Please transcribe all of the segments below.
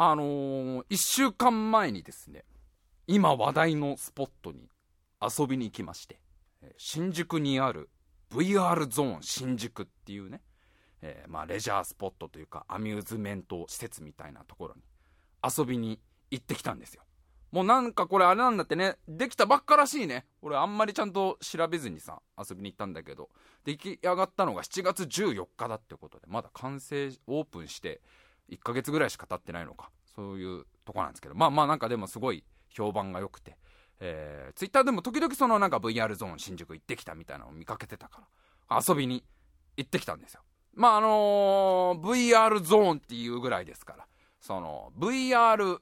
あのー、1週間前にですね、今話題のスポットに遊びに行きまして、新宿にある VR ゾーン新宿っていうね、えー、まあレジャースポットというかアミューズメント施設みたいなところに遊びに行ってきたんですよ。もうなんかこれあれなんだってね、できたばっからしいね。俺あんまりちゃんと調べずにさ、遊びに行ったんだけど、出来上がったのが7月14日だってことで、まだ完成、オープンして1ヶ月ぐらいしか経ってないのか。そういうとこなんですけど、まあまあなんかでもすごい評判が良くて、えー、ツイッターでも時々そのなんか VR ゾーン新宿行ってきたみたいなのを見かけてたから、遊びに行ってきたんですよ。まああのー、VR ゾーンっていうぐらいですから、その VR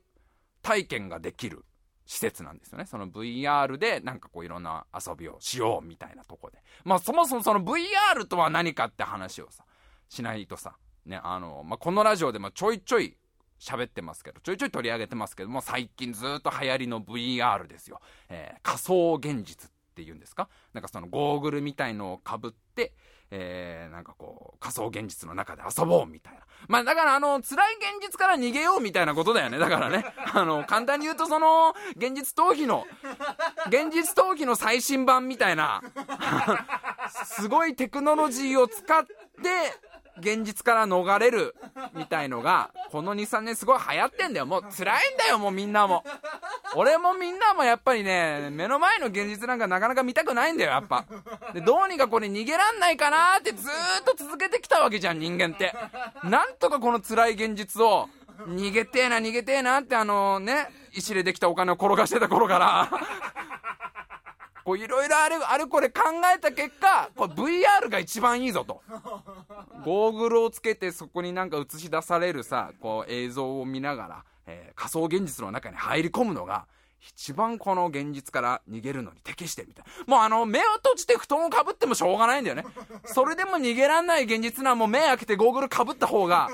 体験ができる施設なんですよね。その VR でなんかこういろんな遊びをしようみたいなとこで。まあそもそもその VR とは何かって話をさ、しないとさ、ね、あの、まあこのラジオでもちょいちょい喋ってますけど、ちょいちょい取り上げてますけども、最近ずっと流行りの VR ですよ。えー、仮想現実っていうんですか？なんかそのゴーグルみたいのをかぶって、えー、なんかこう、仮想現実の中で遊ぼうみたいな。まあだからあの、辛い現実から逃げようみたいなことだよね。だからね。あの、簡単に言うとその、現実逃避の、現実逃避の最新版みたいな、すごいテクノロジーを使って、現実から逃れるみたいのが、この2、3年すごい流行ってんだよ。もう辛いんだよ、もうみんなも。俺もみんなもやっぱりね、目の前の現実なんかなかなか見たくないんだよ、やっぱ。で、どうにかこれ逃げらんないかなってずーっと続けてきたわけじゃん、人間って。なんとかこの辛い現実を、逃げてえな、逃げてえなってあのね、石でできたお金を転がしてた頃からこういろいろあれ、あれこれ考えた結果、これ VR が一番いいぞと。ゴーグルをつけてそこになんか映し出されるさ、こう映像を見ながら、えー、仮想現実の中に入り込むのが、一番この現実から逃げるのに適してるみたいな。もうあの、目を閉じて布団をかぶってもしょうがないんだよね。それでも逃げらんない現実ならもう目開けてゴーグルかぶった方が、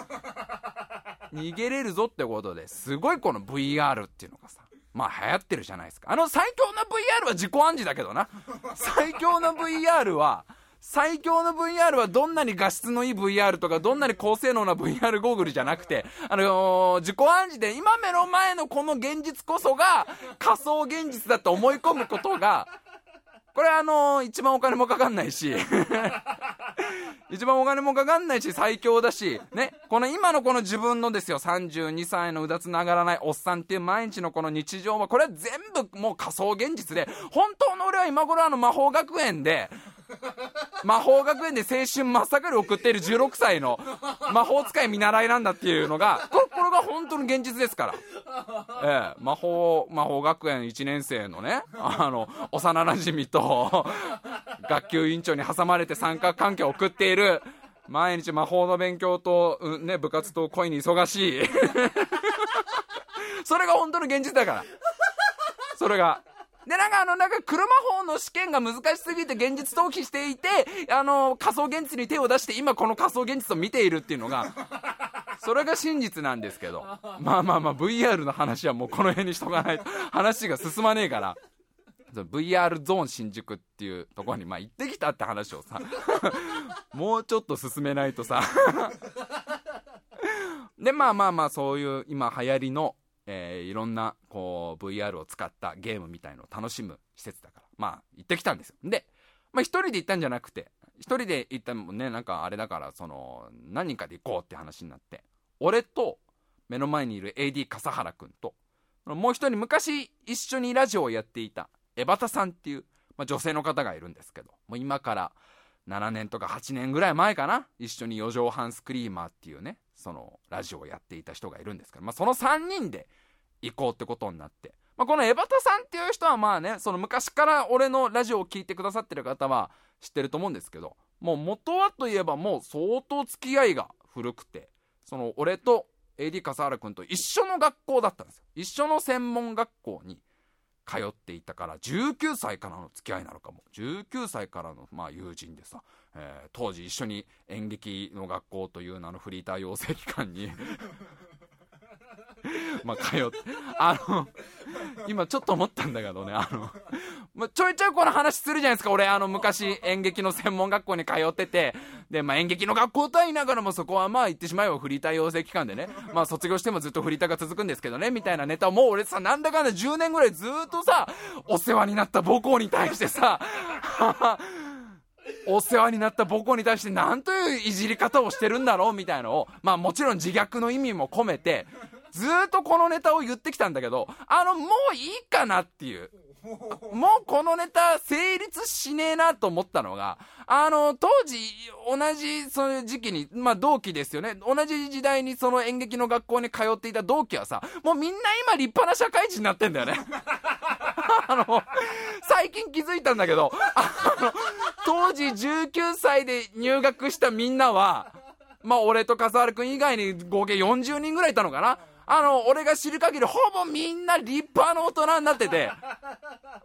逃げれるぞってことで、すごいこの VR っていうのがさ、まあ流行ってるじゃないですか。あの最強な VR は自己暗示だけどな。最強な VR は、最強の VR はどんなに画質のいい VR とか、どんなに高性能な VR ゴーグルじゃなくて、あのー、自己暗示で今目の前のこの現実こそが仮想現実だと思い込むことが、これあのー、一番お金もかかんないし 一番お金もかかんないし最強だし、ね、この今のこの自分のですよ、32歳のうだつながらないおっさんっていう毎日のこの日常は、これは全部もう仮想現実で、本当の俺は今頃あの魔法学園で、魔法学園で青春真っ盛り送っている16歳の魔法使い見習いなんだっていうのが、これこれが本当の現実ですから。ええ、魔法、魔法学園1年生のね、あの、幼馴染と、学級委員長に挟まれて三角関係を送っている、毎日魔法の勉強と、うん、ね、部活と恋に忙しい。それが本当の現実だから。それが。で、なんかあの、なんか車法の試験が難しすぎて現実逃避していて、あの、仮想現実に手を出して今この仮想現実を見ているっていうのが、それが真実なんですけど。まあまあまあ VR の話はもうこの辺にしとかないと話が進まねえから。VR ゾーン新宿っていうところにまあ行ってきたって話をさもうちょっと進めないとさでまあまあまあそういう今流行りのえー、いろんなこう VR を使ったゲームみたいのを楽しむ施設だから。まあ行ってきたんですよ。でまあ一人で行ったんじゃなくて一人で行ったもねなんかあれだからその何人かで行こうって話になって。俺と目の前にいる AD 笠原君ともう一人昔一緒にラジオをやっていた江端さんっていう、まあ、女性の方がいるんですけどもう今から7年とか8年ぐらい前かな一緒に四畳半スクリーマーっていうねそのラジオをやっていた人がいるんですけど、まあ、その3人で行こうってことになって、まあ、この江端さんっていう人はまあねその昔から俺のラジオを聴いてくださってる方は知ってると思うんですけどもう元はといえばもう相当付き合いが古くてその俺と AD 笠原君と一緒の学校だったんですよ。一緒の専門学校に通っていたから19歳からの付き合いなのかも。19歳からのまあ友人でさ、えー、当時一緒に演劇の学校という名のフリーター養成機関に まあ通ってあの今ちょっと思ったんだけどねあの、まあ、ちょいちょいこの話するじゃないですか俺あの昔演劇の専門学校に通っててで、まあ演劇の学校とは言いながらもそこはまあ言ってしまえばフリーター養成期間でね、まあ卒業してもずっとフリーターが続くんですけどね、みたいなネタをもう俺さ、なんだかんだ10年ぐらいずっとさ、お世話になった母校に対してさ、お世話になった母校に対して何といういじり方をしてるんだろうみたいのを、まあもちろん自虐の意味も込めて、ずっとこのネタを言ってきたんだけど、あの、もういいかなっていう。もうこのネタ成立しねえなと思ったのが、あの、当時、同じ、そういう時期に、まあ同期ですよね。同じ時代にその演劇の学校に通っていた同期はさ、もうみんな今立派な社会人になってんだよね。あの、最近気づいたんだけど、当時19歳で入学したみんなは、まあ俺と笠原くん以外に合計40人ぐらいいたのかな。あの、俺が知る限りほぼみんな立派な大人になってて、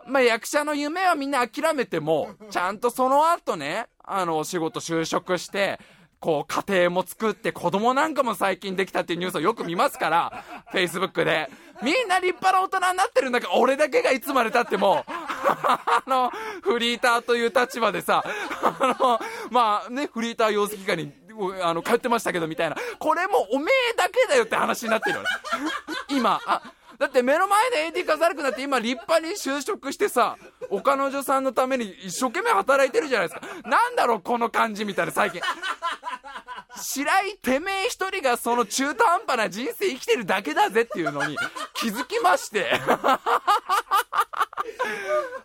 まあ役者の夢はみんな諦めても、ちゃんとその後ね、あの、お仕事就職して、こう、家庭も作って子供なんかも最近できたっていうニュースをよく見ますから、Facebook で。みんな立派な大人になってるんだけど、俺だけがいつまで経っても、あの、フリーターという立場でさ、あの、まあね、フリーター養成機関に、あの、通ってましたけど、みたいな。これもおめえだけだよって話になってるよね。今、あ、だって目の前で AD 飾るくなって今立派に就職してさ、お彼女さんのために一生懸命働いてるじゃないですか。なんだろう、この感じみたいな最近。白井てめえ一人がその中途半端な人生生きてるだけだぜっていうのに 気づきまして。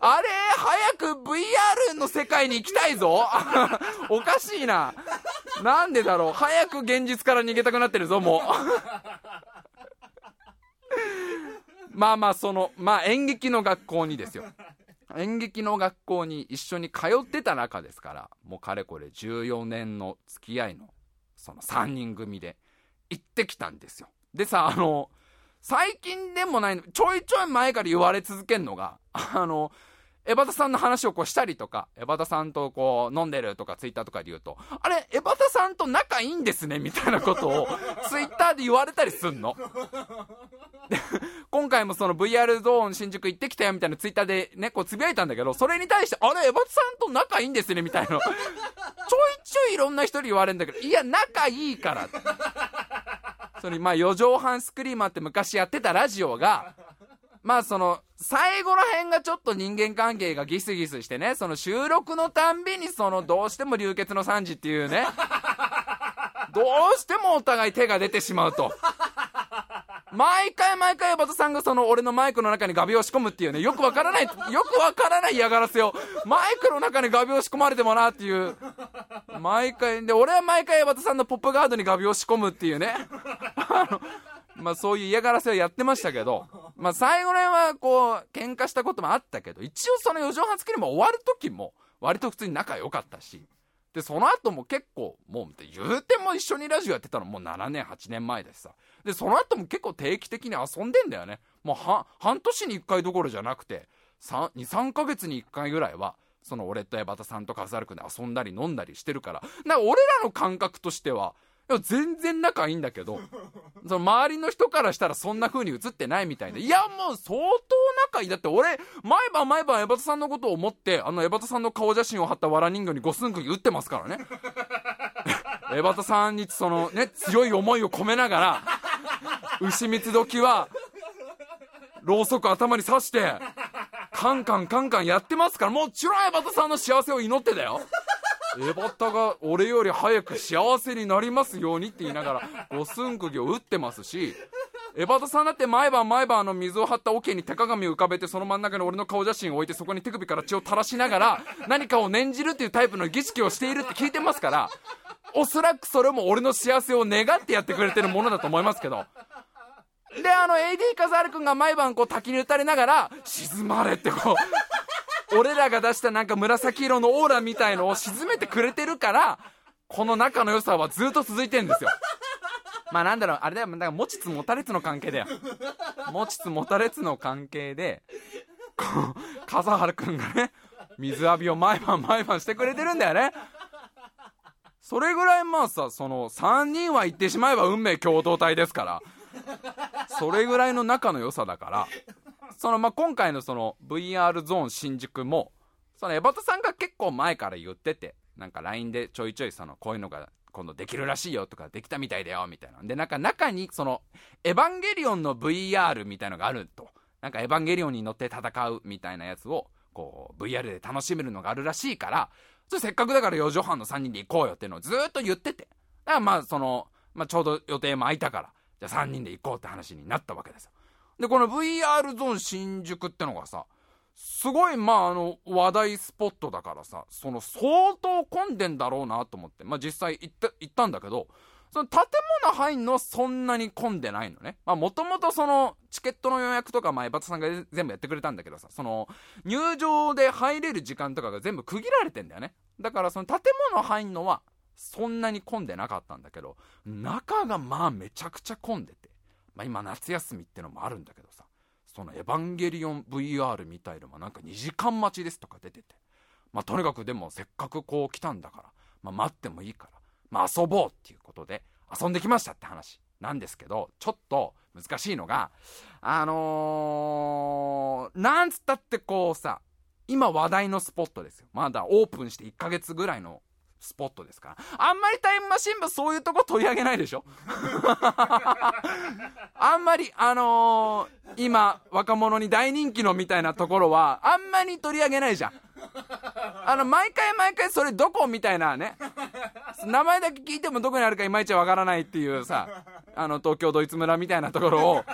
あれ早く VR の世界に行きたいぞ おかしいな。なんでだろう早く現実から逃げたくなってるぞ、もう。まあまあ、その、まあ演劇の学校にですよ。演劇の学校に一緒に通ってた中ですから、もうかれこれ14年の付き合いの、その3人組で行ってきたんですよ。でさ、あの、最近でもないの、ちょいちょい前から言われ続けるのが、あの、エバタさんの話をこうしたりとか、エバタさんとこう飲んでるとかツイッターとかで言うと、あれ、エバタさんと仲いいんですねみたいなことを ツイッターで言われたりすんの。で、今回もその VR ゾーン新宿行ってきたよみたいなツイッターでね、こうつぶやいたんだけど、それに対して、あれ、エバタさんと仲いいんですねみたいな。ちょいちょいいろんな人に言われるんだけど、いや、仲いいから。それまあ、4畳半スクリーマーって昔やってたラジオが、まあその、最後ら辺がちょっと人間関係がギスギスしてね、その収録のたんびにそのどうしても流血の惨事っていうね、どうしてもお互い手が出てしまうと。毎回毎回、バトさんがその俺のマイクの中に画鋲を仕込むっていうね、よくわからない、よくわからない嫌がらせを、マイクの中に画鋲を仕込まれてもなっていう、毎回、で、俺は毎回バトさんのポップガードに画鋲を仕込むっていうね、あの、まあそういう嫌がらせをやってましたけど、まあ最後ら辺はこう、喧嘩したこともあったけど、一応その4畳半付きにも終わる時も、割と普通に仲良かったし、で、その後も結構、もう、言うても一緒にラジオやってたのもう7年、8年前でさ。で、その後も結構定期的に遊んでんだよね。もうは、半年に1回どころじゃなくて、3、2、3ヶ月に1回ぐらいは、その俺とエバタさんとカズアル君で遊んだり飲んだりしてるから、な俺らの感覚としては、全然仲いいんだけど、その周りの人からしたらそんな風に映ってないみたいで、いや、もう相当仲いい。だって俺、毎晩毎晩エバタさんのことを思って、あのエバタさんの顔写真を貼ったわら人形に五寸釘打ってますからね。エバタさんにそのね、強い思いを込めながら、牛蜜時は、ろうそく頭に刺して、カンカンカンカンやってますから、もちろんエバタさんの幸せを祈ってだよ。エバタが俺より早く幸せになりますようにって言いながら、五寸釘を打ってますし、エバタさんだって毎晩毎晩あの水を張った桶に手鏡を浮かべてその真ん中に俺の顔写真を置いてそこに手首から血を垂らしながら何かを念じるっていうタイプの儀式をしているって聞いてますから、おそらくそれも俺の幸せを願ってやってくれてるものだと思いますけど。で、あの AD カザール君が毎晩こう滝に打たれながら、沈まれってこう、俺らが出したなんか紫色のオーラみたいのを沈めてくれてるから、この仲の良さはずっと続いてんですよ。まあなんだろう、あれだよ、だか持ちつ持たれつの関係だよ。持ちつ持たれつの関係で、こう、笠原くんがね、水浴びを毎晩毎晩してくれてるんだよね。それぐらいまあさ、その、3人は言ってしまえば運命共同体ですから、それぐらいの仲の良さだから、その、まあ、今回のその VR ゾーン新宿も、そのエバタさんが結構前から言ってて、なんか LINE でちょいちょいそのこういうのが今度できるらしいよとかできたみたいだよみたいな。でなんか中にそのエヴァンゲリオンの VR みたいのがあると。なんかエヴァンゲリオンに乗って戦うみたいなやつをこう VR で楽しめるのがあるらしいからそれせっかくだから4畳半の3人で行こうよっていうのをずっと言ってて。だからまあその、まあ、ちょうど予定も空いたからじゃあ3人で行こうって話になったわけですよ。でこの VR ゾーン新宿ってのがさすごいまああの話題スポットだからさその相当混んでんだろうなと思ってまあ実際行った行ったんだけどその建物入んのそんなに混んでないのね。まあもともとそのチケットの予約とかまあ江端さんが全部やってくれたんだけどさその入場で入れる時間とかが全部区切られてんだよね。だからその建物入んのはそんなに混んでなかったんだけど中がまあめちゃくちゃ混んでて。まあ今夏休みってのもあるんだけどさそのエヴァンゲリオン VR みたいのもなんか2時間待ちですとか出てて。まあとにかくでもせっかくこう来たんだから、まあ待ってもいいから、まあ遊ぼうっていうことで遊んできましたって話なんですけど、ちょっと難しいのが、あのー、なんつったってこうさ、今話題のスポットですよ。まだオープンして1ヶ月ぐらいのスポットですか？ら。あんまりタイムマシン部そういうとこ取り上げないでしょ？あんまり、あのー、今、若者に大人気のみたいなところは、あんまり取り上げないじゃん。あの、毎回毎回それどこ？みたいなね。名前だけ聞いてもどこにあるかいまいちわからないっていうさ、あの、東京ドイツ村みたいなところを、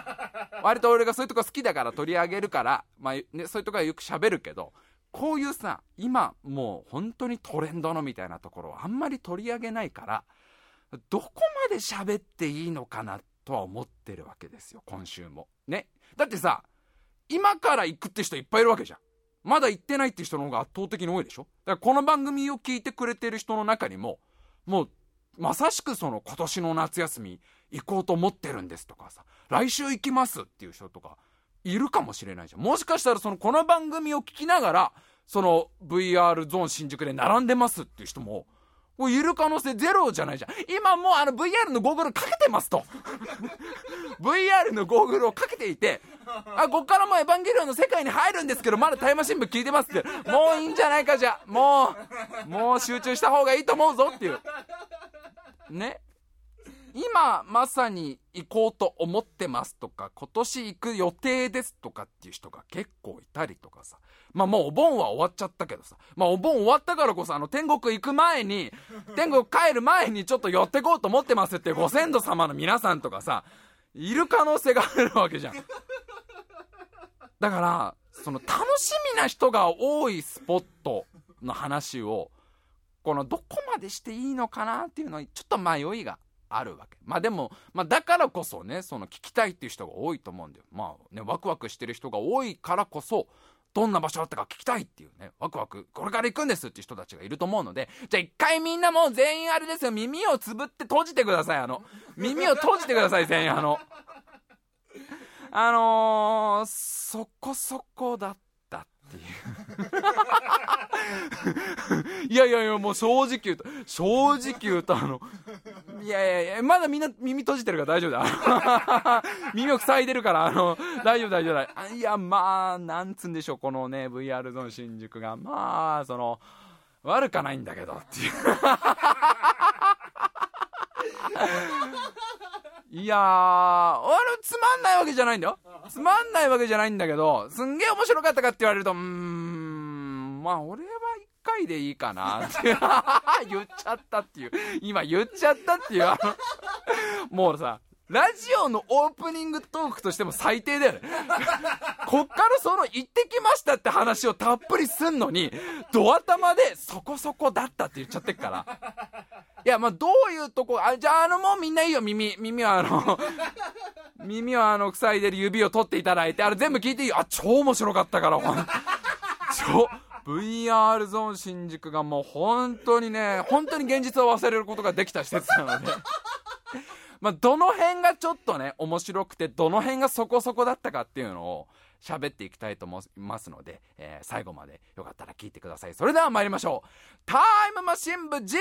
割と俺がそういうとこ好きだから取り上げるから、まあ、ね、そういうとこはよく喋るけど、こういうさ、今もう本当にトレンドのみたいなところをあんまり取り上げないから、どこまで喋っていいのかなとは思ってるわけですよ、今週も。ね。だってさ、今から行くって人いっぱいいるわけじゃん。まだ行ってないって人の方が圧倒的に多いでしょだからこの番組を聞いてくれてる人の中にも、もう、まさしくその今年の夏休み行こうと思ってるんですとかさ、来週行きますっていう人とか、いるかもしれないじゃん。もしかしたらそのこの番組を聞きながら、その VR ゾーン新宿で並んでますっていう人も、いる可能性ゼロじゃないじゃん。今もうあの VR のゴーグルかけてますと。VR のゴーグルをかけていて、あ、こっからもうエヴァンゲリオンの世界に入るんですけど、まだタイムマシン部聞いてますって。もういいんじゃないかじゃ。もう、もう集中した方がいいと思うぞっていう。ね？今まさに行こうと思ってますとか、今年行く予定ですとかっていう人が結構いたりとかさ。まあもうお盆は終わっちゃったけどさ。まあお盆終わったからこそあの天国行く前に、天国帰る前にちょっと寄ってこうと思ってますってご先祖様の皆さんとかさ、いる可能性があるわけじゃん。だから、その楽しみな人が多いスポットの話を、このどこまでしていいのかなっていうのにちょっと迷いがあるわけ。まあでも、まあだからこそね、その聞きたいっていう人が多いと思うんだよ。まあね、ワクワクしてる人が多いからこそ、どんな場所だったか聞きたいっていうね、ワクワク、これから行くんですっていう人たちがいると思うので、じゃあ一回みんなもう全員あれですよ、耳をつぶって閉じてください、あの。耳を閉じてください、全員、あの。あのー、そこそこだった い。やいやいや、もう正直言うと、正直言うと、あの、いやいやいや、まだみんな耳閉じてるから大丈夫だ。耳を塞いでるから、あの、大丈夫大丈夫だいや、まあ、なんつうんでしょう、このね、VR ゾーン新宿が、まあ、その、悪かないんだけど、っていう。いやー、あれ、つまんないわけじゃないんだよ。つまんないわけじゃないんだけど、すんげえ面白かったかって言われると、うーん、まあ、俺は一回でいいかなって 言っちゃったっていう。今言っちゃったっていう。もうさ、ラジオのオープニングトークとしても最低だよね。こっからその行ってきましたって話をたっぷりすんのに、ド頭でそこそこだったって言っちゃってっから。いや、まあ、どういうとこ、あ、じゃあ、あの、もうみんないいよ、耳。耳はあの、耳はあの、塞いでる指を取っていただいて、あれ全部聞いていいよ。あ、超面白かったから、ほん超、VR ゾーン新宿がもう本当にね、本当に現実を忘れることができた施設なので。まあ、どの辺がちょっとね、面白くて、どの辺がそこそこだったかっていうのを喋っていきたいと思いますので、えー、最後までよかったら聞いてください。それでは参りましょう。タイムマシン部 G!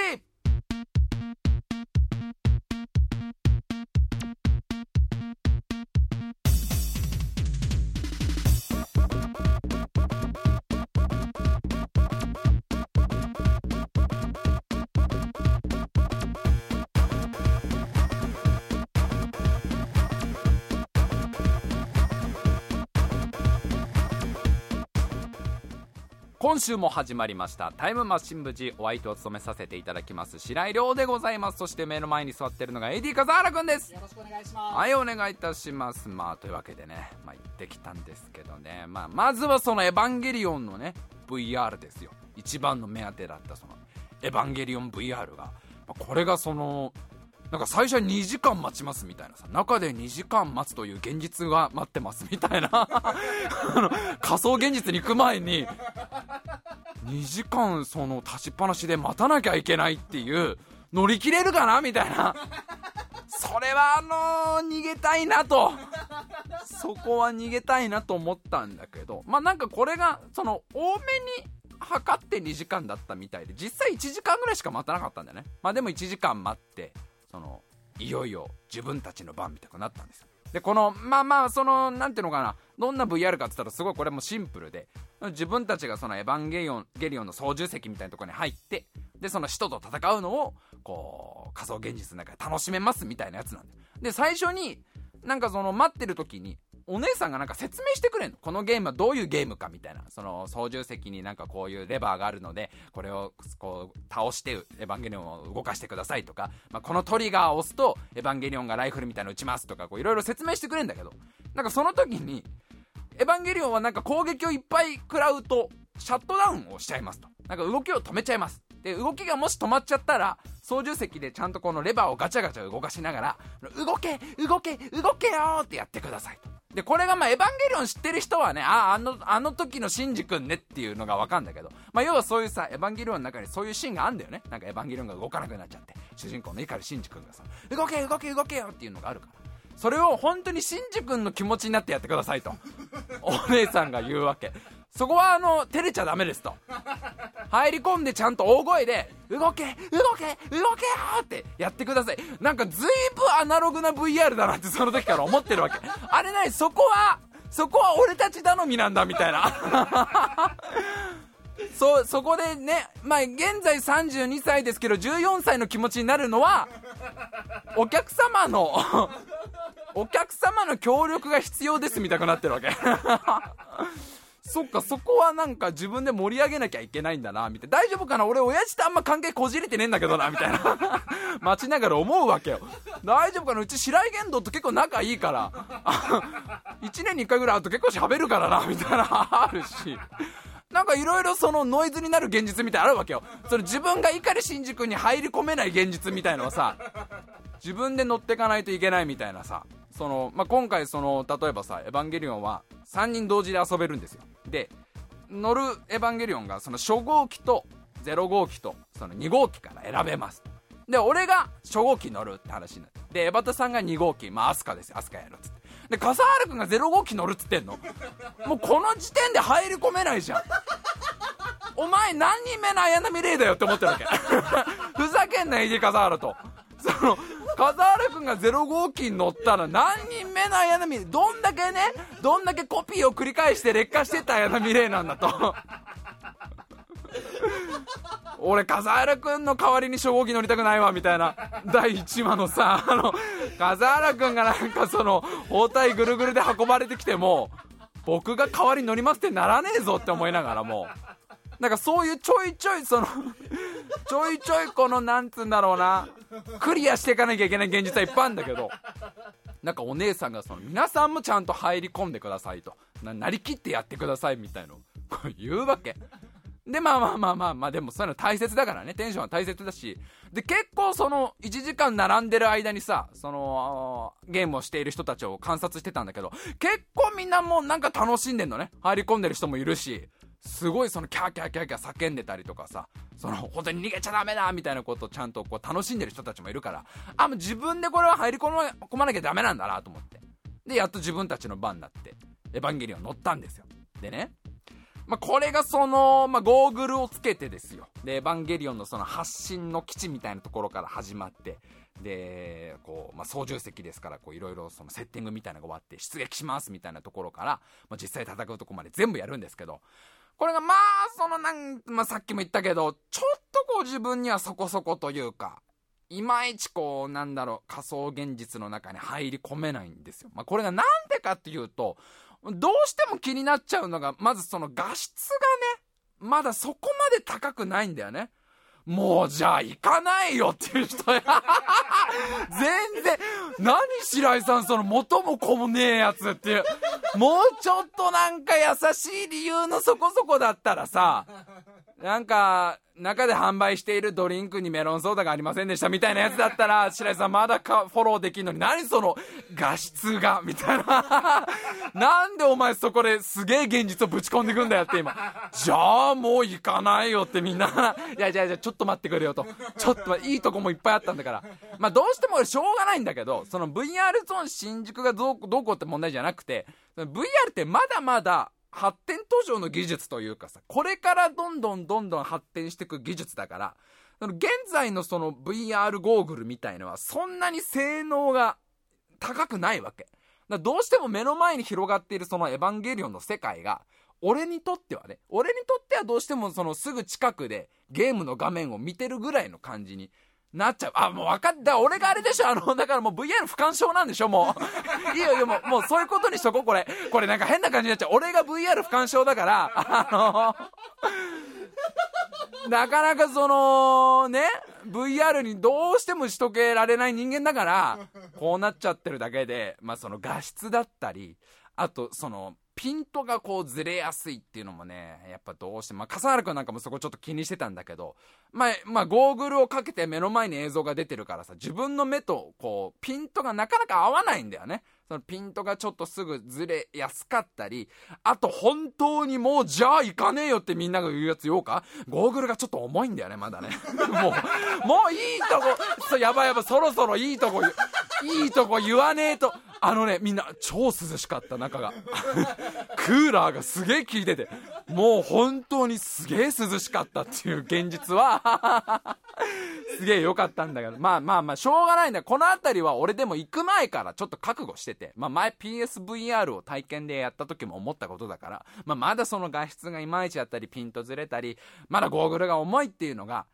今週も始まりました。タイムマシン部時お相手を務めさせていただきます。白井亮でございます。そして目の前に座ってるのが AD 笠原くんです。よろしくお願いします。はいお願いいたします。まあというわけでねまあ行ってきたんですけどね。まあまずはそのエヴァンゲリオンのね VR ですよ。一番の目当てだったそのエヴァンゲリオン VR が、まあこれがそのなんか最初は2時間待ちますみたいなさ中で2時間待つという現実が待ってますみたいな。あの仮想現実に行く前に2時間その立ちっぱなしで待たなきゃいけないっていう乗り切れるかなみたいな。それはあのー逃げたいなと。そこは逃げたいなと思ったんだけど。まあなんかこれがその多めに測って2時間だったみたいで実際1時間ぐらいしか待たなかったんだよね。まあでも1時間待って。そのいよいよ自分たちの番みたいになったんですよ。でこのまあまあそのなんていうのかな。どんな VR かって言ったらすごいこれもシンプルで。自分たちがそのエヴァンゲリオンゲリオンの操縦席みたいなところに入ってでその使徒と戦うのをこう仮想現実の中で楽しめますみたいなやつなんでで最初になんかその待ってる時にお姉さんがなんか説明してくれんの？このゲームはどういうゲームかみたいな。その操縦席になんかこういうレバーがあるのでこれをこう倒してエヴァンゲリオンを動かしてくださいとか、まあ、このトリガーを押すとエヴァンゲリオンがライフルみたいなの撃ちますとかいろいろ説明してくれんだけど。なんかその時にエヴァンゲリオンはなんか攻撃をいっぱい食らうとシャットダウンをしちゃいますと。なんか動きを止めちゃいます。で動きがもし止まっちゃったら操縦席でちゃんとこのレバーをガチャガチャ動かしながら動け動け動けよってやってくださいと。でこれがまあエヴァンゲリオン知ってる人はねああのあの時のシンジ君ねっていうのがわかんだけど、まあ、要はそういうさエヴァンゲリオンの中にそういうシーンがあるんだよね。なんかエヴァンゲリオンが動かなくなっちゃって主人公の碇シンジ君がさ動け動け動けよっていうのがあるから。それを本当にシンジ君の気持ちになってやってくださいとお姉さんが言うわけ。そこはあの照れちゃダメですと。入り込んでちゃんと大声で動け動け動けってやってください。なんかずいぶんアナログな VR だなってその時から思ってるわけ。あれないそこはそこは俺たち頼みなんだみたいな。そそこでねまあ現在32歳ですけど14歳の気持ちになるのはお客様のお客様の協力が必要ですみたいになってるわけ。そっかそこはなんか自分で盛り上げなきゃいけないんだなみたいな。大丈夫かな？俺親父とあんま関係こじれてねえんだけどなみたいな。待ちながら思うわけよ。大丈夫かな？うち白井玄道と結構仲いいから。1年に1回ぐらい会うと結構喋るからなみたいな。あるし。なんかいろいろそのノイズになる現実みたいなあるわけよ。その自分が碇新宿に入り込めない現実みたいのはさ自分で乗っていかないといけないみたいなさその、まあ、今回その例えばさ「エヴァンゲリオン」は3人同時で遊べるんですよ。で乗るエヴァンゲリオンがその初号機と0号機とその2号機から選べます。で俺が初号機乗るって話になってでエバタさんが2号機まあアスカですよアスカやるっつって。で笠原君が0号機乗るっつってんの？もうこの時点で入り込めないじゃん。お前何人目の綾波レイだよって思ってるわけ。ふざけんな AD 笠原と。その笠原君が0号機に乗ったら何人目の綾波どんだけねどんだけコピーを繰り返して劣化してた綾波レイなんだと。俺笠原君の代わりに初号機乗りたくないわみたいな。第1話のさあの笠原君がなんかその包帯ぐるぐるで運ばれてきても僕が代わりに乗りますってならねえぞって思いながらも。なんかそういうちょいちょいそのちょいちょいこのなんつうんだろうなクリアしていかなきゃいけない現実はいっぱいあるんだけど。なんかお姉さんがその皆さんもちゃんと入り込んでくださいと。なりきってやってくださいみたいのこう言うわけ。でまあまあまあまあまあでもそういうの大切だからね。テンションは大切だし。で結構その1時間並んでる間にさそのゲームをしている人たちを観察してたんだけど結構みんなもうなんか楽しんでんのね。入り込んでる人もいるしすごいそのキャーキャーキャーキャー叫んでたりとかさその本当に逃げちゃダメだみたいなことをちゃんとこう楽しんでる人たちもいるからあもう自分でこれは入り込ま込まなきゃダメなんだなと思って。でやっと自分たちの番になってエヴァンゲリオン乗ったんですよ。でね。まあ、これがその、まあ、ゴーグルをつけてですよ。で、エヴァンゲリオンのその発信の基地みたいなところから始まって、で、こう、まあ、操縦席ですから、こう、いろいろそのセッティングみたいなのが終わって、出撃しますみたいなところから、まあ、実際戦うとこまで全部やるんですけど、これがまあ、そのなん、まあ、さっきも言ったけど、ちょっとこう自分にはそこそこというか、いまいちこう、なんだろう、仮想現実の中に入り込めないんですよ。まあ、これがなんでかっていうと、どうしても気になっちゃうのが、まずその画質がね、まだそこまで高くないんだよね。もうじゃあ行かないよっていう人や。全然、何白井さんその元も子もねえやつっていう。もうちょっとなんか優しい理由のそこそこだったらさ、なんか、中で販売しているドリンクにメロンソーダがありませんでしたみたいなやつだったら、白井さんまだかフォローできるのに、何その画質が、みたいな。なんでお前そこですげえ現実をぶち込んでくんだよって今。じゃあもう行かないよってみんな。いや、じゃあじゃあちょっと待ってくれよと。ちょっといいとこもいっぱいあったんだから。まあどうしてもしょうがないんだけど、その VR ゾーン新宿がどうどうこうって問題じゃなくて、VR ってまだまだ発展途上の技術というかさ、これからどんどんどんどん発展していく技術だから、現在のその VR ゴーグルみたいのはそんなに性能が高くないわけ。どうしても目の前に広がっているそのエヴァンゲリオンの世界が、俺にとってはね、俺にとってはどうしてもそのすぐ近くでゲームの画面を見てるぐらいの感じになっちゃう。あ、もう分かった。俺があれでしょあの、だからもう VR 不干渉なんでしょもう。いいよ、いいよ、もう、もうそういうことにしとこう、これ。これなんか変な感じになっちゃう。俺が VR 不干渉だから、あの なかなかその、ね、VR にどうしてもしとけられない人間だから、こうなっちゃってるだけで、まあその画質だったり、あとその、ピントがこうずれやすいっていうのもね、やっぱどうしても、まあ、笠原くんなんかもそこちょっと気にしてたんだけど、まあ、まあ、ゴーグルをかけて目の前に映像が出てるからさ、自分の目とこう、ピントがなかなか合わないんだよね。そのピントがちょっとすぐずれやすかったり、あと本当にもうじゃあ行かねえよってみんなが言うやつ言おうか？ゴーグルがちょっと重いんだよね、まだね。もう、もういいとこ、そうやばいやばい、そろそろいいとこ、いいとこ言わねえと。あのね、みんな超涼しかった、中が。クーラーがすげえ効いてて、もう本当にすげえ涼しかったっていう現実は。すげえ良かったんだけど、まあまあまあ、しょうがないんだ。この辺りは俺でも行く前からちょっと覚悟してて、まあ前 PSVR を体験でやった時も思ったことだから、まあまだその画質がいまいちだったり、ピントずれたり、まだゴーグルが重いっていうのが、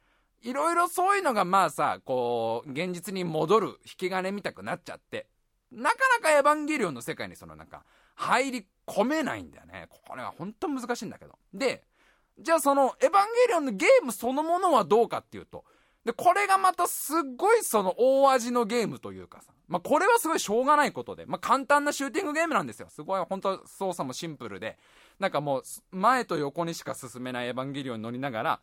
いろいろそういうのがまあさ、こう、現実に戻る引き金みたくなっちゃって、なかなかエヴァンゲリオンの世界にそのなんか、入り込めないんだよね。これは本当難しいんだけど。で、じゃあその、エヴァンゲリオンのゲームそのものはどうかっていうと、で、これがまたすっごいその大味のゲームというかさ、まあ、これはすごいしょうがないことで、まあ、簡単なシューティングゲームなんですよ。すごい本当操作もシンプルで、なんかもう前と横にしか進めないエヴァンゲリオンに乗りながら、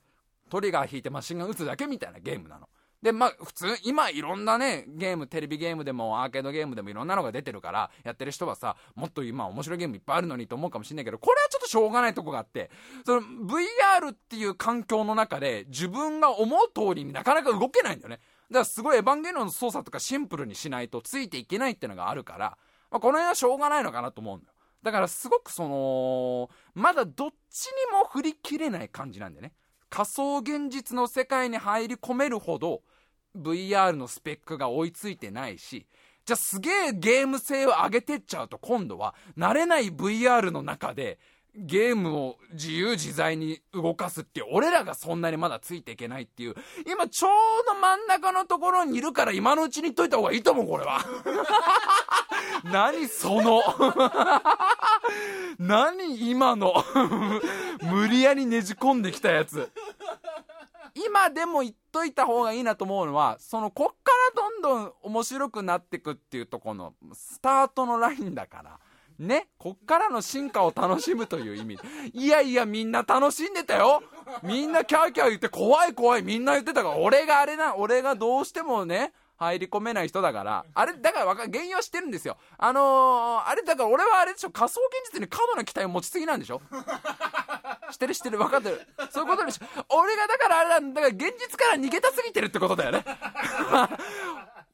トリガー引いてマシンガン撃つだけみたいなゲームなの。で、まあ、普通、今いろんなね、ゲーム、テレビゲームでもアーケードゲームでもいろんなのが出てるから、やってる人はさ、もっと今面白いゲームいっぱいあるのにと思うかもしんないけど、これはちょっとしょうがないとこがあって、その VR っていう環境の中で自分が思う通りになかなか動けないんだよね。だからすごいエヴァンゲリオンの操作とかシンプルにしないとついていけないっていうのがあるから、まあ、この辺はしょうがないのかなと思うんだよ。だからすごくその、まだどっちにも振り切れない感じなんでね。仮想現実の世界に入り込めるほど、VR のスペックが追いついてないし、じゃあすげえゲーム性を上げてっちゃうと今度は慣れない VR の中でゲームを自由自在に動かすっていう、俺らがそんなにまだついていけないっていう、今ちょうど真ん中のところにいるから今のうちに言っといた方がいいと思う、これは。何その 何今の 無理やりねじ込んできたやつ。今でも言っといた方がいいなと思うのは、その、こっからどんどん面白くなってくっていうとこの、スタートのラインだから。ね、こっからの進化を楽しむという意味。いやいや、みんな楽しんでたよみんなキャーキャー言って怖い怖いみんな言ってたから、俺があれな、俺がどうしてもね、入り込めない人だから、あれ、だからわか、原因は知ってるんですよ。あのー、あれ、だから俺はあれでしょ、仮想現実に過度な期待を持ちすぎなんでしょ知ってる知ってる、分かってる。そういうことでしょ。俺がだからあれなんだから現実から逃げたすぎてるってことだよね。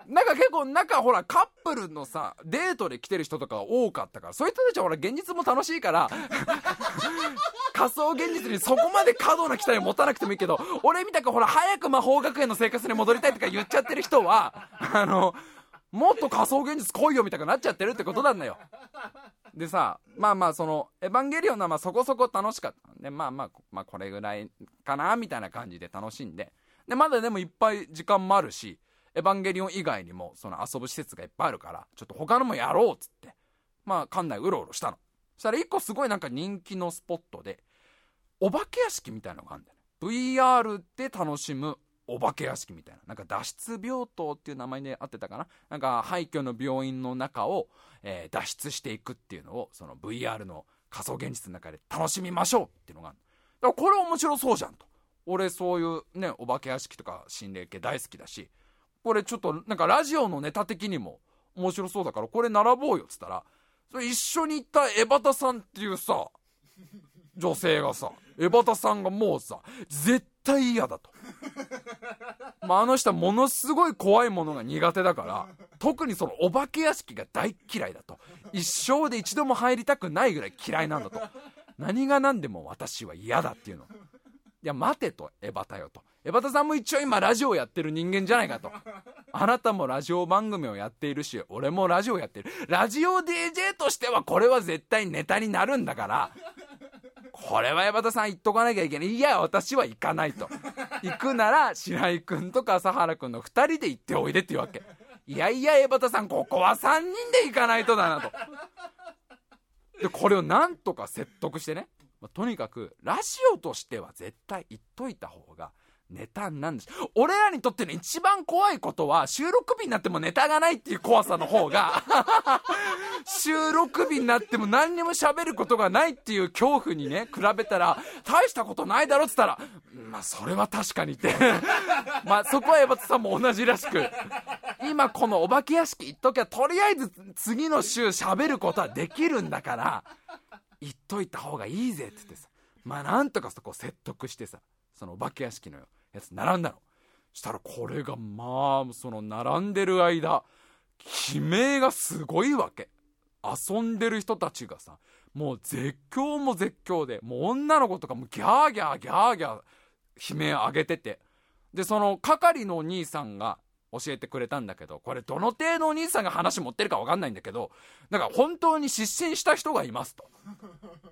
なんか結構、なんかほら、カップルのさ、デートで来てる人とか多かったから、そういう人たちはほら、現実も楽しいから、仮想現実にそこまで過度な期待を持たなくてもいいけど、俺みたくほら、早く魔法学園の生活に戻りたいとか言っちゃってる人は、あの、もっと仮想現実来いよみたいになっちゃってるってことなんだよ。でさ、まあまあその、エヴァンゲリオンはまあそこそこ楽しかった。で、まあまあ、まあこれぐらいかな、みたいな感じで楽しんで。で、まだでもいっぱい時間もあるし、エヴァンゲリオン以外にもその遊ぶ施設がいっぱいあるから、ちょっと他のもやろうっつって、まあ館内うろうろしたの。そしたら一個すごいなんか人気のスポットで、お化け屋敷みたいなのがあるんだよね。VR で楽しむお化け屋敷みたいな。なんか脱出病棟っていう名前で合ってたかな。なんか廃墟の病院の中を、えー、脱出していくっていうのをその VR の仮想現実の中で楽しみましょうっていうのがあるだからこれ面白そうじゃんと。俺そういうねお化け屋敷とか心霊系大好きだしこれちょっとなんかラジオのネタ的にも面白そうだからこれ並ぼうよっつったらそれ一緒に行った江端さんっていうさ女性がさ江端さんがもうさ絶対嫌だと。まあ、あの人はものすごい怖いものが苦手だから特にそのお化け屋敷が大嫌いだと。一生で一度も入りたくないぐらい嫌いなんだと。何が何でも私は嫌だっていうの。いや待てとエバタよと。エバタさんも一応今ラジオやってる人間じゃないかとあなたもラジオ番組をやっているし俺もラジオやってるラジオ DJ としてはこれは絶対ネタになるんだからこれは山田さん言っとかなきゃいけない。いや、私は行かないと。行くなら、白井君とか朝原君の2人で行っておいでっていうわけ。いやいや、江端さん、ここは3人で行かないとだなと。で、これをなんとか説得してね。まあ、とにかく、ラジオとしては絶対言っといた方が、ネタなんです。俺らにとっての一番怖いことは、収録日になってもネタがないっていう怖さの方が 収録日になっても何にも喋ることがないっていう恐怖にね、比べたら、大したことないだろっつったら、まあ、それは確かにって。まあ、そこは江端さんも同じらしく、今このお化け屋敷行っときゃ、とりあえず次の週喋ることはできるんだから、言っといた方がいいぜって言ってさ、まあ、なんとかそこを説得してさ、そのお化け屋敷のよ。やつ並んだの。したらこれがまあその並んでる間悲鳴がすごいわけ。遊んでる人たちがさもう絶叫も絶叫でもう女の子とかもギャーギャーギャーギャー悲鳴上げてて。でその係のお兄さんが教えてくれたんだけどこれどの程度お兄さんが話持ってるか分かんないんだけどなんか本当に失神した人がいますと。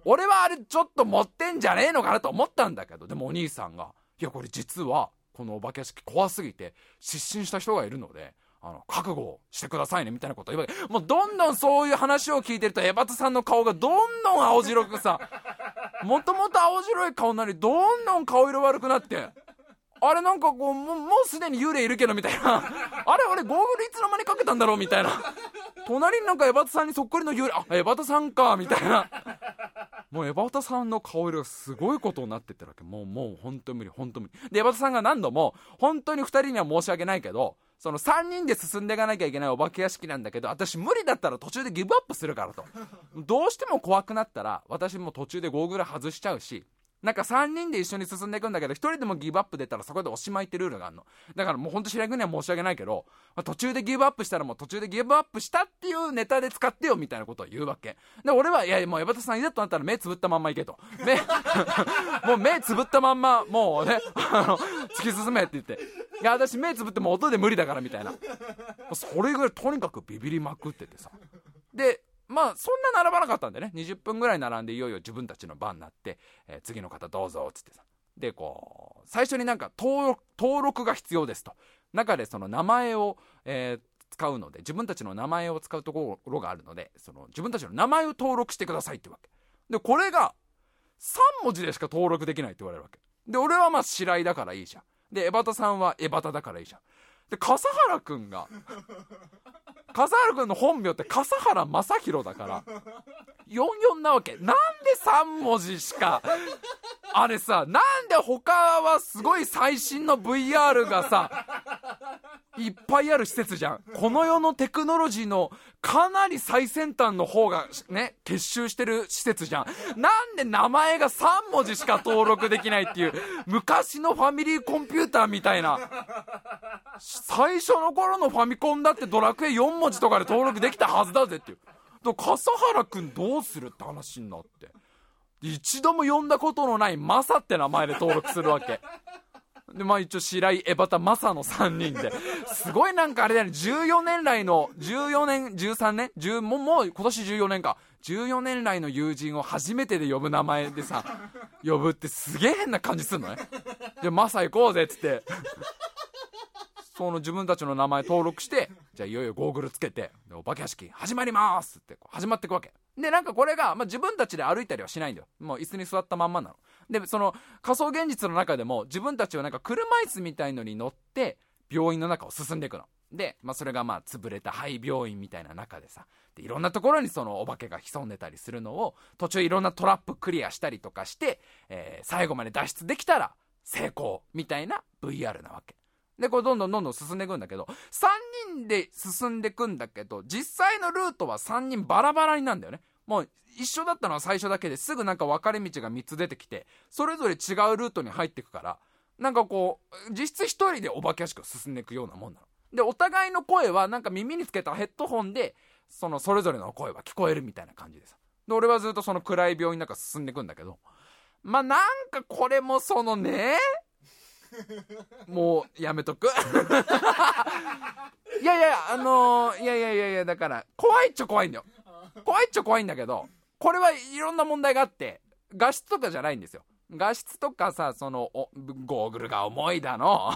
俺はあれちょっと持ってんじゃねえのかなと思ったんだけどでもお兄さんがいやこれ実はこのお化け屋敷怖すぎて失神した人がいるのであの覚悟してくださいねみたいなこと言われもうどんどんそういう話を聞いてるとエバタさんの顔がどんどん青白くさもともと青白い顔なりどんどん顔色悪くなってあれなんかこうもうもうすでに幽霊いるけどみたいな。あれ俺ゴーグルいつの間にかけたんだろうみたいな。隣になんかエバタさんにそっくりの幽霊あエバタさんかみたいな。もうエバタさんの顔色がすごいことになってってるわけ。もうもう本当無理本当無理。でエバタさんが何度も本当に2人には申し訳ないけどその3人で進んでいかなきゃいけないお化け屋敷なんだけど私無理だったら途中でギブアップするからと。どうしても怖くなったら私も途中でゴーグル外しちゃうしなんか3人で一緒に進んでいくんだけど、1人でもギブアップ出たらそこでおしまいってルールがあるの。だからもうほんと白井君には申し訳ないけど、まあ、途中でギブアップしたらもう途中でギブアップしたっていうネタで使ってよみたいなことを言うわけ。で、俺は、いや、もう山田さんいざとなったら目つぶったまんま行けと。目、もう目つぶったまんま、もうね、あの、突き進めって言って。いや、私目つぶっても音で無理だからみたいな。それぐらいとにかくビビりまくっててさ。で、まあそんな並ばなかったんでね。20分ぐらい並んでいよいよ自分たちの番になって、えー、次の方どうぞっつってさ。でこう最初になんか登録が必要ですと。中でその名前を、えー、使うので自分たちの名前を使うところがあるのでその自分たちの名前を登録してくださいってわけ。でこれが3文字でしか登録できないって言われるわけ。で俺はまあ白井だからいいじゃん。で江端さんは江端だからいいじゃん。で笠原君が。笠原君の本名って笠原正宏だから。44なわけ。なんで3文字しかあれさなんで他はすごい最新の VR がさいっぱいある施設じゃん。この世のテクノロジーのかなり最先端の方がね結集してる施設じゃん。なんで名前が3文字しか登録できないっていう昔のファミリーコンピューターみたいな。施最初の頃のファミコンだってドラクエ4文字とかで登録できたはずだぜっていう。と笠原君どうするって話になって。一度も呼んだことのないマサって名前で登録するわけ。でまあ一応白井江端マサの3人で。すごいなんかあれだよね。14年来の14年13年？10ももう今年14年か。14年来の友人を初めてで呼ぶ名前でさ呼ぶってすげえ変な感じすんのね。でマサ行こうぜっつって。その自分たちの名前登録して じゃあいよいよゴーグルつけてお化け屋敷始まりますって始まっていくわけで、なんかこれが、まあ、自分たちで歩いたりはしないんだよ。もう椅子に座ったまんまなの。で、その仮想現実の中でも自分たちはなんか車椅子みたいのに乗って病院の中を進んでいくの。で、まあ、それがまあ潰れた廃病院みたいな中でさでいろんなところにそのお化けが潜んでたりするのを途中いろんなトラップクリアしたりとかして、えー、最後まで脱出できたら成功みたいな VR なわけ。で、これどんどんどんどん進んでいくんだけど、3人で進んでいくんだけど、実際のルートは3人バラバラになんだよね。もう一緒だったのは最初だけですぐなんか分かれ道が3つ出てきて、それぞれ違うルートに入っていくから、なんかこう、実質1人でお化け屋敷を進んでいくようなもんなの。で、お互いの声はなんか耳につけたヘッドホンで、そのそれぞれの声は聞こえるみたいな感じでさ。で、俺はずっとその暗い病院の中進んでいくんだけど、まあ、なんかこれもそのね、もうやめとく。いやいやあのー、いやいやいやいやだから怖いっちゃ怖いんだよ。怖いっちゃ怖いんだけどこれはいろんな問題があって画質とかじゃないんですよ画質とかさそのゴーグルが重いだの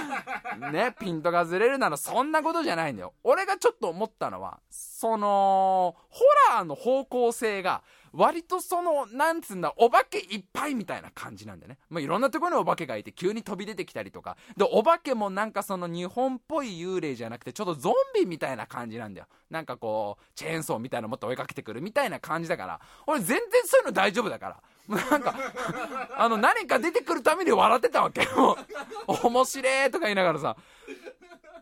ねピントがずれるなのそんなことじゃないんだよ俺がちょっと思ったのはそのホラーの方向性が割とその、なんつうんだ、お化けいっぱいみたいな感じなんだよね。まあ、いろんなところにお化けがいて、急に飛び出てきたりとか。で、お化けもなんかその日本っぽい幽霊じゃなくて、ちょっとゾンビみたいな感じなんだよ。なんかこう、チェーンソーみたいなのもっと追いかけてくるみたいな感じだから、俺全然そういうの大丈夫だから。なんか、あの、何か出てくるために笑ってたわけよ。面白えとか言いながらさ。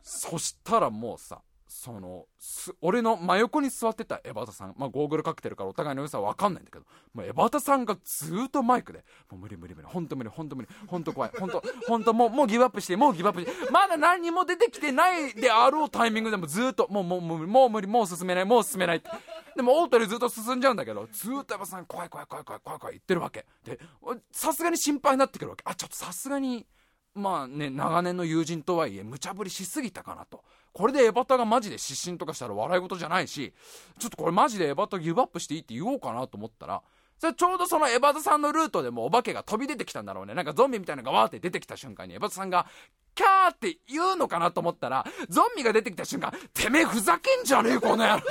そしたらもうさ、その俺の真横に座ってたエバタさん、まあ、ゴーグルかけてるからお互いの良さは分かんないんだけど、まあ、エバタさんがずっとマイクで「もう無理無理無理本当無理本当無理。本当怖い。本当本当もうもうギブアップしてもうギブアップして。まだ何も出てきてないであろうタイミングでもずっともうもうもうもう無理もう進めないもう進めないって。でもオートでずっと進んじゃうんだけどずっとエバタさん怖い怖い怖い怖い怖い怖い言ってるわけ。でさすがに心配になってくるわけ。あちょっとさすがにまあね長年の友人とはいえ無茶ぶりしすぎたかなと。これでエバタがマジで失神とかしたら笑い事じゃないし、ちょっとこれマジでエバタギブアップしていいって言おうかなと思ったら、それちょうどそのエバタさんのルートでもお化けが飛び出てきたんだろうね。なんかゾンビみたいなのがわーって出てきた瞬間にエバタさんが、キャーって言うのかなと思ったら、ゾンビが出てきた瞬間、てめえふざけんじゃねえ、この野郎。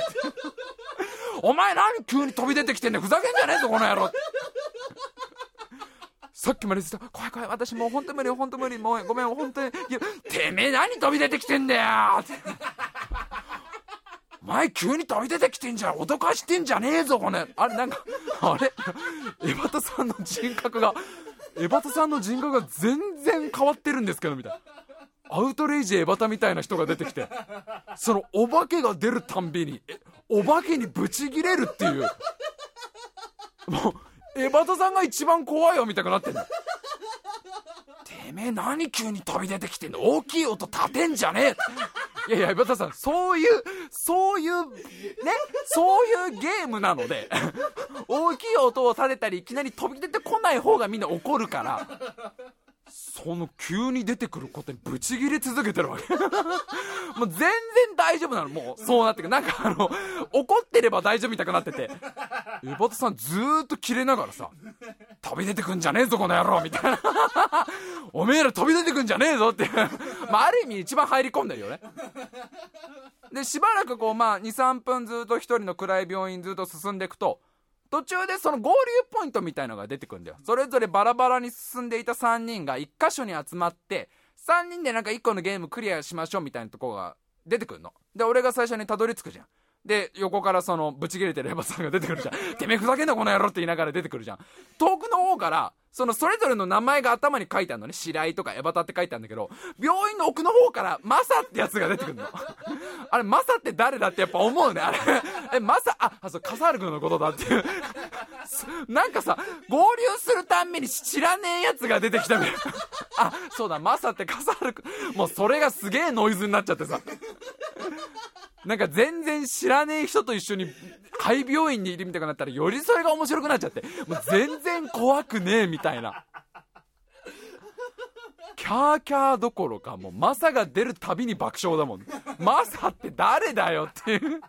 お前何急に飛び出てきてんねん、ふざけんじゃねえぞ、この野郎。さっきまで言ってた、怖い怖い、私もう本当無理、本当無理、もうごめん、本当に、いや、てめえ何飛び出てきてんだよって。前急に飛び出てきてんじゃん、脅かしてんじゃねえぞ、これ。あれ、なんか、あれ、エバタさんの人格が、エバタさんの人格が全然変わってるんですけど、みたい。アウトレイジエバタみたいな人が出てきて、そのお化けが出るたんびに、お化けにブチギレるっていう。もう、エバタさんが一番怖いよみたいになってんの？てめえ何急に飛び出てきてんの？大きい音立てんじゃねえいやいや、エバタさん、そういう、そういう、ね、そういうゲームなので、大きい音をされたり、いきなり飛び出てこない方がみんな怒るから、その急に出てくることにブチギレ続けてるわけ。もう全然大丈夫なの。もうそうなってくる。なんかあの怒ってれば大丈夫みたくなってて。エバタさんずーっとキレながらさ飛び出てくんじゃねえぞこの野郎みたいな おめえら飛び出てくんじゃねえぞって。まあある意味一番入り込んでるよね。でしばらくこうまあ23分ずっと一人の暗い病院ずっと進んでいくと途中でその合流ポイントみたいのが出てくるんだよ。それぞれバラバラに進んでいた3人が1箇所に集まって3人でなんか1個のゲームクリアしましょうみたいなとこが出てくるの。で俺が最初にたどり着くじゃん。で横からそのブチ切れてるエヴァさんが出てくるじゃん。てめえふざけんなこの野郎って言いながら出てくるじゃん。遠くの方からそのそれぞれの名前が頭に書いてあるのね。白井とかエバタって書いてあるんだけど病院の奥の方からマサってやつが出てくるの。あれマサって誰だってやっぱ思うね。あれえマサああそう笠原君のことだっていう。なんかさ合流するたんびに知らねえやつが出てきたみたいな。あそうだマサって笠原君もうそれがすげえノイズになっちゃってさ。なんか全然知らねえ人と一緒に廃病院にいるみたいになったらよりそれが面白くなっちゃって。もう全然怖くねえみたいな。キャーキャーどころかもうマサが出るたびに爆笑だもん。マサって誰だよっていう。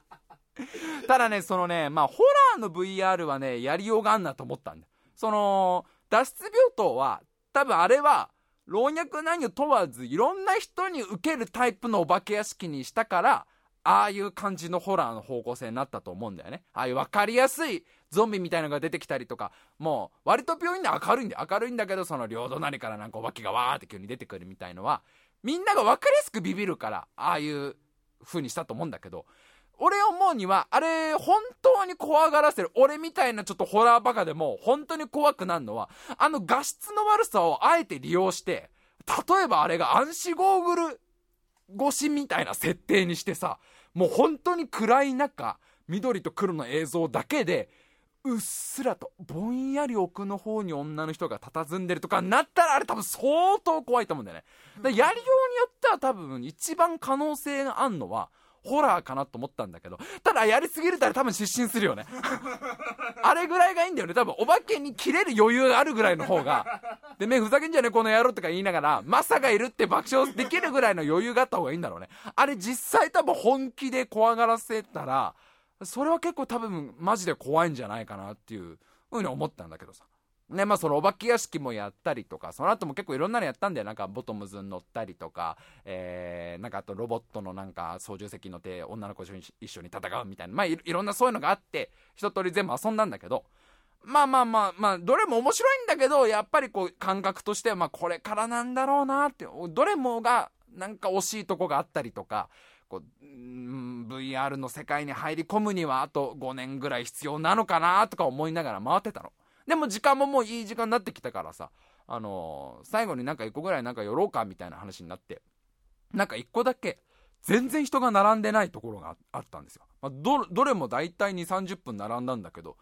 ただねそのねまあホラーの VR はねやりようがあんなと思ったんだ。その脱出病棟は多分あれは老若男女問わずいろんな人に受けるタイプのお化け屋敷にしたからああいう感じのホラーの方向性になったと思うんだよね。ああいう分かりやすいゾンビみたいなのが出てきたりとか、もう割と病院で明るいんで、明るいんだけど、その両隣からなんかお化けがわーって急に出てくるみたいのは、みんなが分かりやすくビビるから、ああいう風にしたと思うんだけど、俺思うには、あれ、本当に怖がらせる。俺みたいなちょっとホラーバカでも、本当に怖くなるのは、あの画質の悪さをあえて利用して、例えばあれが暗視ゴーグル越しみたいな設定にしてさ、もう本当に暗い中、緑と黒の映像だけで、うっすらと、ぼんやり奥の方に女の人が佇んでるとかなったら、あれ多分相当怖いと思うんだよね。だやりようによっては多分一番可能性があるのは、ホラーかなと思ったんだけど、ただやりすぎるたら多分失神するよね。あれぐらいがいいんだよね。多分お化けに切れる余裕があるぐらいの方が。で、目ふざけんじゃねえこの野郎とか言いながら、マサがいるって爆笑できるぐらいの余裕があった方がいいんだろうね。あれ実際多分本気で怖がらせたら、それは結構多分マジで怖いんじゃないかなっていうふうに思ったんだけどさ。ね、まあそのお化け屋敷もやったりとか、その後も結構いろんなのやったんだよ。なんかボトムズに乗ったりとか、えー、なんかあとロボットのなんか操縦席乗って女の子と一緒に戦うみたいな、まあいろんなそういうのがあって、一通り全部遊んだんだけど、まあまあまあまあ、どれも面白いんだけど、やっぱりこう感覚としてはまあこれからなんだろうなって、どれもがなんか惜しいとこがあったりとか、こう、VR の世界に入り込むにはあと5年ぐらい必要なのかなとか思いながら回ってたの。でも時間ももういい時間になってきたからさ、あのー、最後になんか1個ぐらいなんか寄ろうかみたいな話になって、なんか1個だけ、全然人が並んでないところがあったんですよ。まあ、ど、どれも大体2、30分並んだんだけど、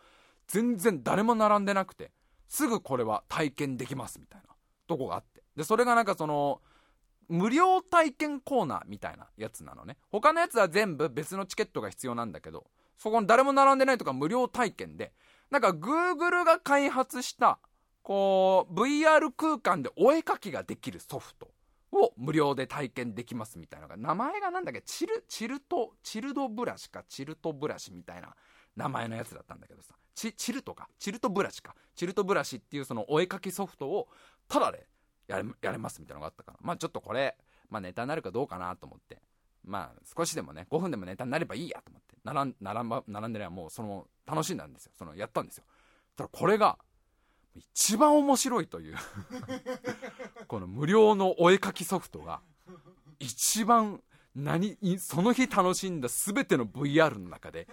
全然誰も並んでなくて、すぐこれは体験できますみたいなとこがあって。で、それがなんかその、無料体験コーナーみたいなやつなのね。他のやつは全部別のチケットが必要なんだけど、そこに誰も並んでないとか無料体験で、なんか Google が開発した、こう、VR 空間でお絵描きができるソフトを無料で体験できますみたいなのが、名前がなんだっけ、チル、チルト、チルドブラシか、チルトブラシみたいな名前のやつだったんだけどさ、チ、チルトか、チルトブラシか、チルトブラシっていうそのお絵描きソフトを、ただでやれ、やれますみたいなのがあったから、まあちょっとこれ、まあネタになるかどうかなと思って、まあ少しでもね、5分でもネタになればいいやと思って、並ん、並んば、並んでりゃもうその、楽しんだんですよ。その、やったんですよ。ただこれが、一番面白いという この無料のお絵描きソフトが、一番、何、その日楽しんだ全ての VR の中で、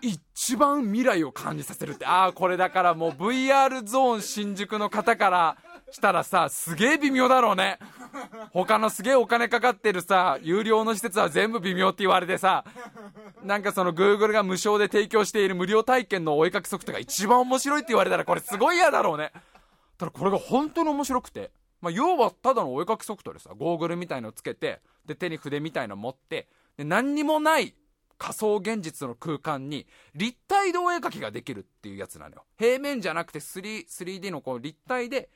一番未来を感じさせるって、ああ、これだからもう VR ゾーン新宿の方からしたらさ、すげえ微妙だろうね。他のすげえお金かかってるさ、有料の施設は全部微妙って言われてさ、なんかその Google が無償で提供している無料体験のお絵かきソフトが一番面白いって言われたらこれすごい嫌だろうね。ただこれが本当に面白くて、まあ、要はただのお絵かきソフトでさ、ゴーグルみたいのつけて、で、手に筆みたいの持って、で、何にもない仮想現実の空間に立体でお絵かきができるっていうやつなのよ。平面じゃなくて 3, 3D のこう立体で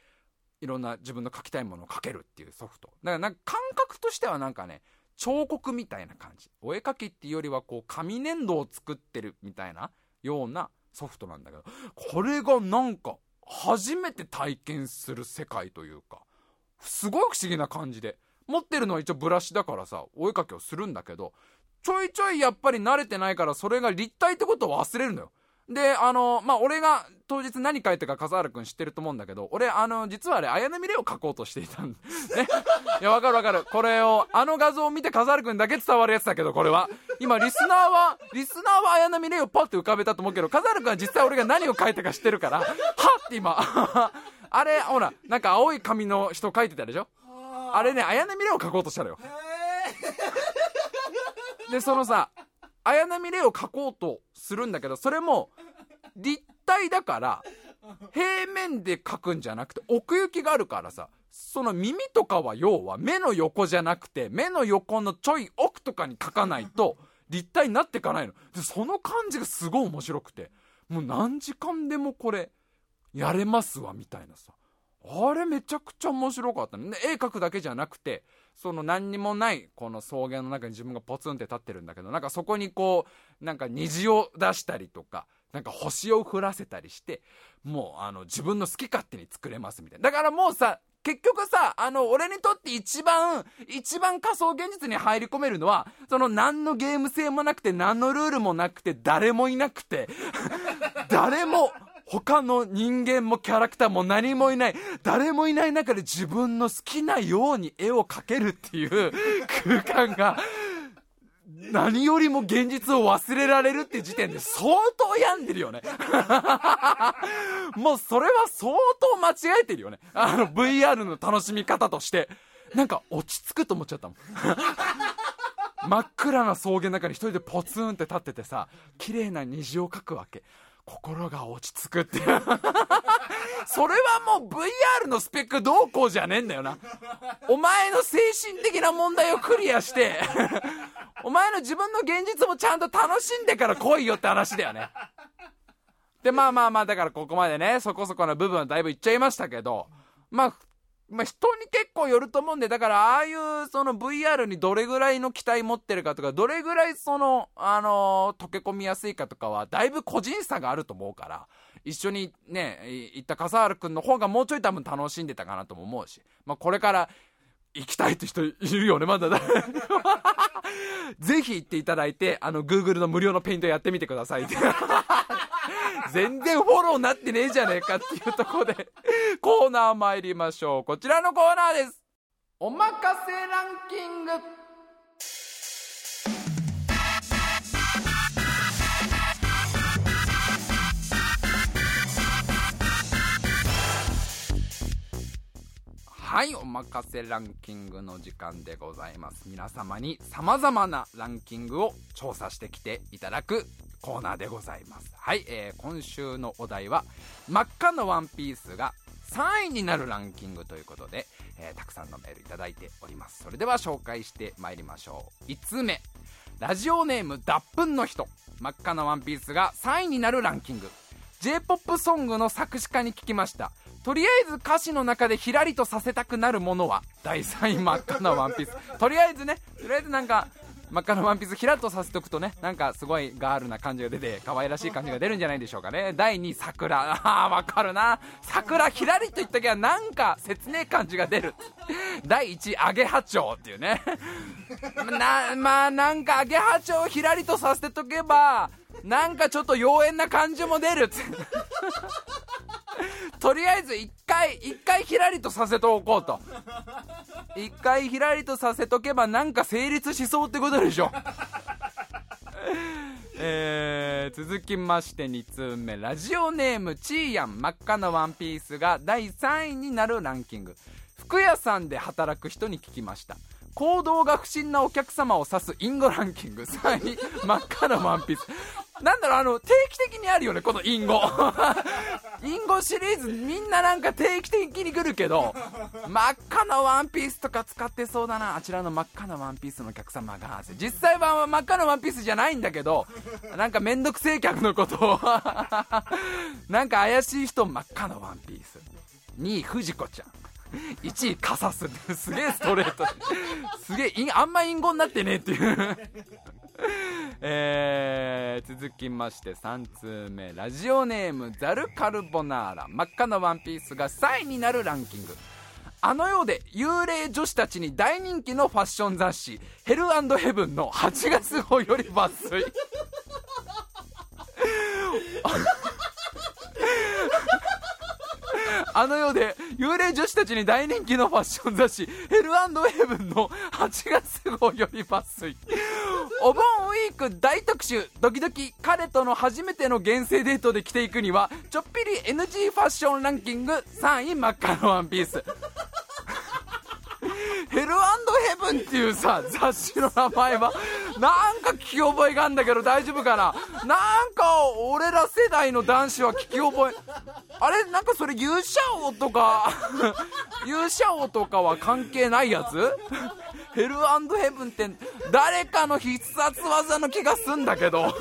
いろんな自分の描きたいものを描けるっていうソフト。だからなんか感覚としてはなんかね、彫刻みたいな感じ。お絵描きっていうよりはこう紙粘土を作ってるみたいなようなソフトなんだけど、これがなんか初めて体験する世界というか、すごい不思議な感じで。持ってるのは一応ブラシだからさ、お絵描きをするんだけど、ちょいちょいやっぱり慣れてないからそれが立体ってことを忘れるのよ。で、あの、まあ、俺が当日何書いたか笠原くん知ってると思うんだけど、俺、あの、実はあれ、綾波レオ書こうとしていたん ね。いや、わかるわかる。これを、あの画像を見て笠原くんだけ伝わるやつだけど、これは。今、リスナーは、リスナーは綾波レオパッて浮かべたと思うけど、笠原くんは実際俺が何を書いたか知ってるから、はっって今、あれ、ほら、なんか青い髪の人書いてたでしょ？あれね、綾波レオ書こうとしたのよ。で、そのさ、綾波レイを描こうとするんだけど、それも、立体だから、平面で描くんじゃなくて、奥行きがあるからさ、その耳とかは要は目の横じゃなくて、目の横のちょい奥とかに描かないと、立体になっていかないの。で、その感じがすごい面白くて、もう何時間でもこれ、やれますわ、みたいなさ。あれめちゃくちゃ面白かったね。絵描くだけじゃなくて、その何にもないこの草原の中に自分がポツンって立ってるんだけど、なんかそこにこう、なんか虹を出したりとか、なんか星を降らせたりして、もうあの自分の好き勝手に作れますみたいな。だからもうさ、結局さ、あの、俺にとって一番、一番仮想現実に入り込めるのは、その何のゲーム性もなくて、何のルールもなくて、誰もいなくて、誰も、他の人間もキャラクターも何もいない、誰もいない中で自分の好きなように絵を描けるっていう空間が、何よりも現実を忘れられるって時点で相当病んでるよね。もうそれは相当間違えてるよね。あの VR の楽しみ方として。なんか落ち着くと思っちゃったもん。真っ暗な草原の中に一人でポツンって立っててさ、綺麗な虹を描くわけ。心が落ち着くっていう それはもう VR のスペックどうこうじゃねえんだよな。お前の精神的な問題をクリアして お前の自分の現実もちゃんと楽しんでから来いよって話だよね。で、まあまあまあ、だからここまでね、そこそこの部分はだいぶいっちゃいましたけど、まあ、まあ、人に結構よると思うんで、だからああいうその VR にどれぐらいの期待持ってるかとか、どれぐらいその、あのー、溶け込みやすいかとかは、だいぶ個人差があると思うから、一緒にね、行った笠原くんの方がもうちょい多分楽しんでたかなとも思うし、まあ、これから行きたいって人いるよね、まだだ。ぜひ行っていただいて、あの、Google の無料のペイントやってみてください。全然フォローなってねえじゃねえかっていうところで、コーナー参りましょう。こちらのコーナーです。おまかせランキング。はい、おまかせランキングの時間でございます。皆様に様々なランキングを調査してきていただくコーナーでございます。はい、えー、今週のお題は、真っ赤のワンピースが3位になるランキングということで、えー、たくさんのメールいただいております。それでは紹介してまいりましょう。5つ目、ラジオネーム脱粉の人、真っ赤なワンピースが3位になるランキング。J-POP ソングの作詞家に聞きました。とりあえず歌詞の中でひらりとさせたくなるものは？第3位真っ赤なワンピース。とりあえずね、とりあえずなんか、真っ赤なワンピースひらっとさせておくとねなんかすごいガールな感じが出て可愛らしい感じが出るんじゃないでしょうかね。第2位桜。あーわかるな。桜ひらりと言ったきゃなんか切ねえ感じが出る。第1位アゲハチョウっていうね。なまあなんかアゲハチョウをひらりとさせておけばなんかちょっと妖艶な感じも出る。とりあえず一回一回ひらりとさせておこうと。一回ひらりとさせとけばなんか成立しそうってことでしょ。えー、続きまして2通目。ラジオネームちーやん真っ赤なワンピースが第3位になるランキング。服屋さんで働く人に聞きました。行動が不審なお客様を指すインゴランキング。3位真っ赤なワンピース。なんだろうあの定期的にあるよねこのインゴインゴシリーズみんななんか定期的に来るけど真っ赤なワンピースとか使ってそうだな。あちらの真っ赤なワンピースのお客様が実際は真っ赤なワンピースじゃないんだけどなんかめんどくせえ客のことを なんか怪しい人真っ赤なワンピース。2位藤子ちゃん。1位カサスす。げえストレート。すげえあんま隠語になってねえっていう。えー、続きまして3通目。ラジオネームザルカルボナーラ。真っ赤なワンピースが3位になるランキング。あの世で幽霊女子たちに大人気のファッション雑誌「ヘルヘブン」の8月号より抜粋。あの世で幽霊女子たちに大人気のファッション雑誌ヘルヘブンの8月号より抜粋。お盆ウィーク大特集。ドキドキ彼との初めての厳正デートで着ていくにはちょっぴり NG ファッションランキング3位真っ赤なワンピースヘルヘブンっていうさ雑誌の名前はなんか聞き覚えがあるんだけど大丈夫かな？なんか俺ら世代の男子は聞き覚えあれ？なんかそれ勇者王とか勇者王とかは関係ないやつ？ヘルヘブンって誰かの必殺技の気がすんだけど。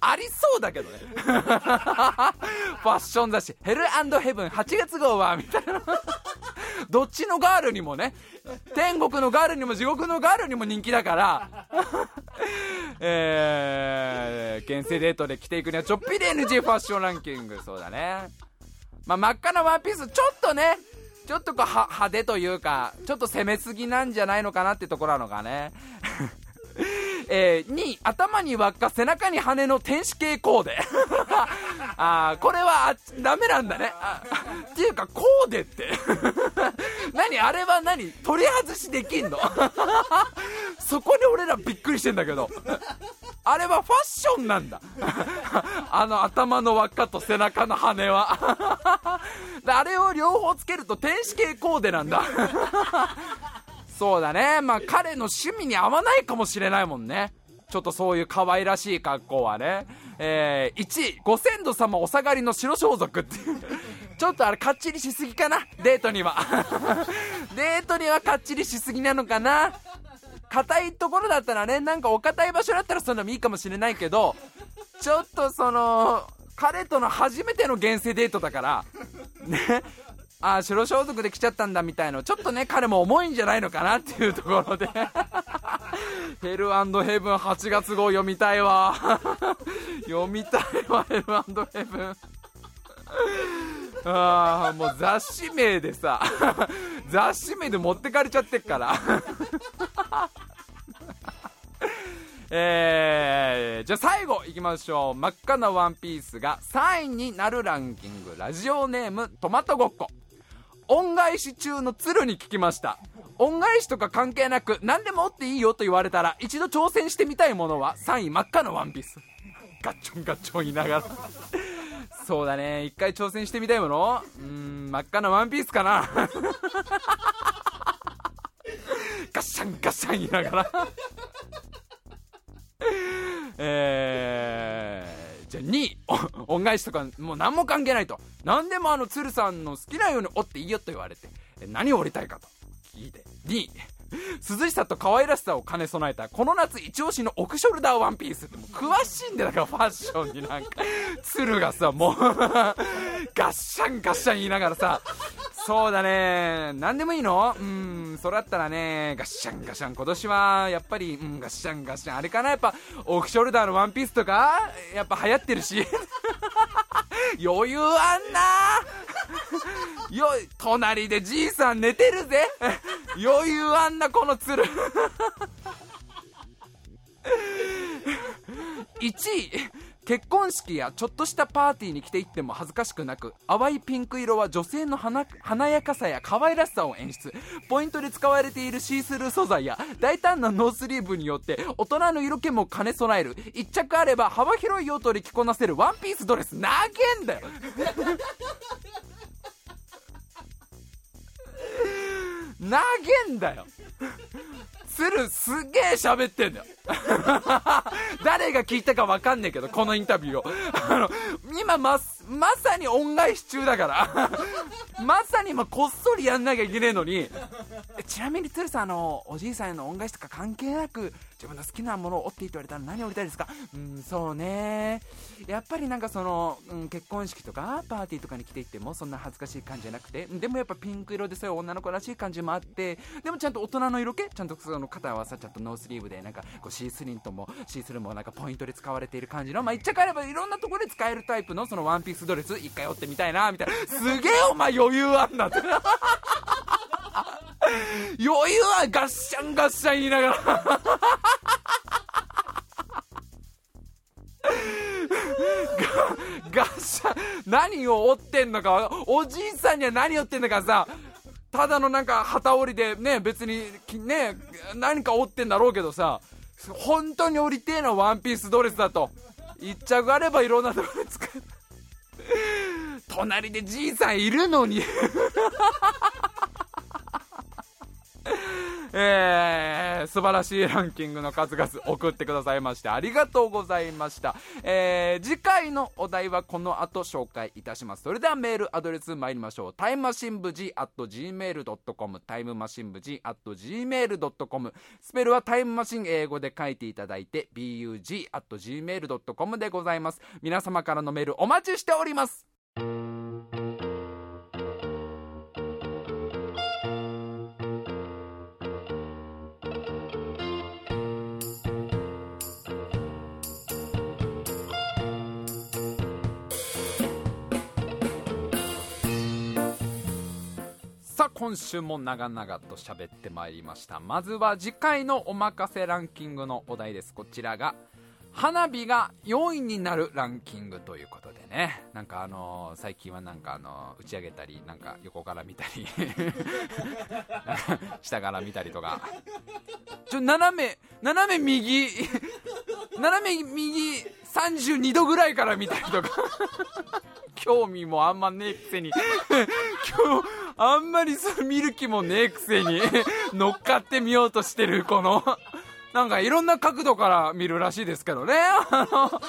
ありそうだけどね。ファッション雑誌。ヘルヘブン8月号はみたいな。どっちのガールにもね天国のガールにも地獄のガールにも人気だからえー、厳正デートで着ていくにはちょっぴり NG ファッションランキングそうだね。まあ真っ赤なワンピースちょっとねちょっとこう派手というかちょっと攻めすぎなんじゃないのかなってところなのかね。えー、2、頭に輪っか、背中に羽の天使系コーデ。あこれはダメなんだね。っていうか、コーデって 何あれは何取り外しできんの？そこで俺らびっくりしてんだけど。あれはファッションなんだ。あの頭の輪っかと背中の羽は。あれを両方つけると天使系コーデなんだ。そうだね。まあ彼の趣味に合わないかもしれないもんね。ちょっとそういう可愛らしい格好はね。えー、1位、ご先祖様お下がりの白装束っていう。ちょっとあれかっちりしすぎかな？デートには。デートにはかっちりしすぎなのかな？硬いところだったらね、なんかお堅い場所だったらそんなのもいいかもしれないけど、ちょっとその、彼との初めての現世デートだから、ね、あ白装束で来ちゃったんだみたいのちょっとね彼も重いんじゃないのかなっていうところで。ヘルヘブン8月号読みたいわ。読みたいわヘルヘブン。ああもう雑誌名でさ 雑誌名で持ってかれちゃってっから。えー、じゃあ最後いきましょう。真っ赤なワンピースが3位になるランキング。ラジオネームトマトごっこ。恩返し中の鶴に聞きました。恩返しとか関係なく何でもっていいよと言われたら一度挑戦してみたいものは3位真っ赤のワンピース。ガッチョンガッチョン言いながら。そうだね。一回挑戦してみたいもの？うん真っ赤なワンピースかな。ガッシャンガッシャン言いながら。えー。じゃあ2位、恩返しとかもう何も関係ないと。何でもあの鶴さんの好きなように折っていいよと言われて、何を折りたいかと聞いて。2位、涼しさと可愛らしさを兼ね備えたこの夏一押しのオフショルダーワンピース。ってもう詳しいんだだからファッションになんか。鶴がさもうガッシャンガッシャン言いながらさ。そうだね。何でもいいの？うんそれだったらねガッシャンガッシャン。今年はやっぱりうんガッシャンガッシャン。あれかな？やっぱオフショルダーのワンピースとかやっぱ流行ってるし。余裕あんな。よ隣でじいさん寝てるぜ。余裕あんな。この鶴。1位結婚式やちょっとしたパーティーに着ていっても恥ずかしくなく淡いピンク色は女性の華やかさや可愛らしさを演出。ポイントで使われているシースルー素材や大胆なノースリーブによって大人の色気も兼ね備える。1着あれば幅広い用途で着こなせるワンピースドレス。投げんだよ投げんだよ。鶴すげえ喋ってんだよ。誰が聞いたか分かんねえけどこのインタビューを。あの今ままさに恩返し中だから。まさに今こっそりやんなきゃいけねえのに。ちなみに鶴さんあのおじいさんへの恩返しとか関係なく自分の好きなものを折っていいと言われたら何を折りたいですか？うんそうね。やっぱりなんかその、うん、結婚式とかパーティーとかに来ていってもそんな恥ずかしい感じじゃなくて。でもやっぱピンク色でそういう女の子らしい感じもあって。でもちゃんと大人の色気？ちゃんとその肩はさちゃんとノースリーブでなんかこうシースリントもシースルもなんかポイントで使われている感じの。まあ、一着あればいろんなところで使えるタイプのそのワンピースドレス一回織ってみたいなみたいな。すげえお前余裕あんな。っ て余裕はガッシャンガッシャン言いながら。ガッシャン何を折ってんのかおじいさんには何折ってんのかさただのなんか旗折りでね別にね何か折ってんだろうけどさ本当に折りてえのワンピースドレスだと。一着あればいろんなところで使え 隣でじいさんいるのに。えー、素晴らしいランキングの数々送ってくださいましてありがとうございました。えー、次回のお題はこの後紹介いたします。それではメールアドレス参りましょう。タイムマシン部 G at gmail.com タイムマシン部 G at gmail.com スペルはタイムマシン英語で書いていただいて bug at gmail.com でございます。皆様からのメールお待ちしております。今週も長々と喋ってまいりました。まずは次回のおまかせランキングのお題です。こちらが花火が4位になるランキングということでね。なんかあのー、最近はなんかあのー、打ち上げたりなんか横から見たり。下から見たりとか。ちょ斜め斜め右。斜め右32度ぐらいから見たりとか。興味もあんまねえくせに。今日あんまりそ見る気もねえくせに。乗っかってみようとしてるこの。なんかいろんな角度から見るらしいですけどね。あの、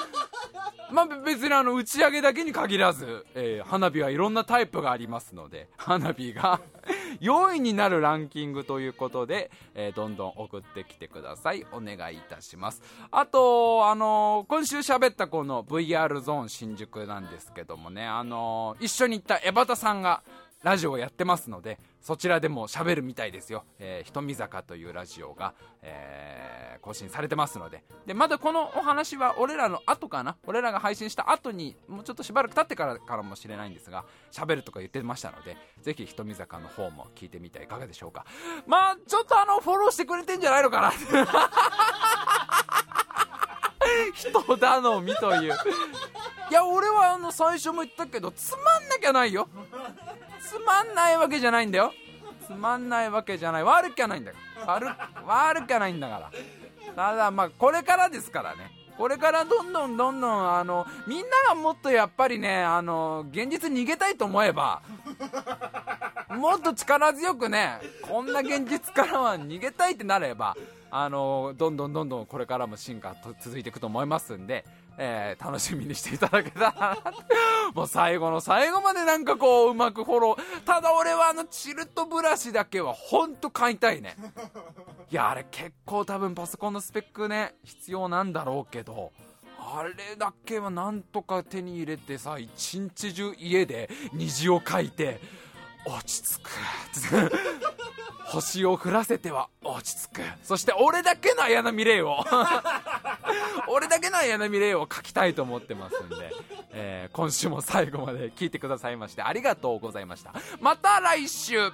まあ、別にあの打ち上げだけに限らず、えー、花火はいろんなタイプがありますので、花火が 4位になるランキングということで、えー、どんどん送ってきてください。お願いいたします。あと、あのー、今週喋ったこの VR ゾーン新宿なんですけどもね、あの一緒に行った江端さんが、ラジオをやってますのでそちらでも喋るみたいですよ、えー、ひとみ坂というラジオが、えー、更新されてますので。でまだこのお話は俺らの後かな？俺らが配信した後にもうちょっとしばらく経ってからかもしれないんですが喋るとか言ってましたのでぜひひとみ坂の方も聞いてみてはいかがでしょうか。まあちょっとあのフォローしてくれてんじゃないのかな？人頼みという。いや俺はあの最初も言ったけどつまんなきゃないよ。つまんないわけじゃないんだよ。つまんないわけじゃない。悪きゃないんだよ。悪悪きゃないんだから。ただまあこれからですからね。これからどんどんどんどんあのみんながもっとやっぱりねあの現実逃げたいと思えばもっと力強くねこんな現実からは逃げたいってなればあのどんどんどんどんこれからも進化と続いていくと思いますんでえー、楽しみにしていただけたら。なもう最後の最後までなんかこううまくフォロー。ただ俺はあのチルトブラシだけは本当買いたいね。いやあれ結構多分パソコンのスペックね必要なんだろうけどあれだけはなんとか手に入れてさ一日中家で虹を描いて落ち着く。星を降らせては落ち着く。そして俺だけの綾波レイを。俺だけの綾波レイを書きたいと思ってますんで、えー、今週も最後まで聞いてくださいましてありがとうございました。また来週。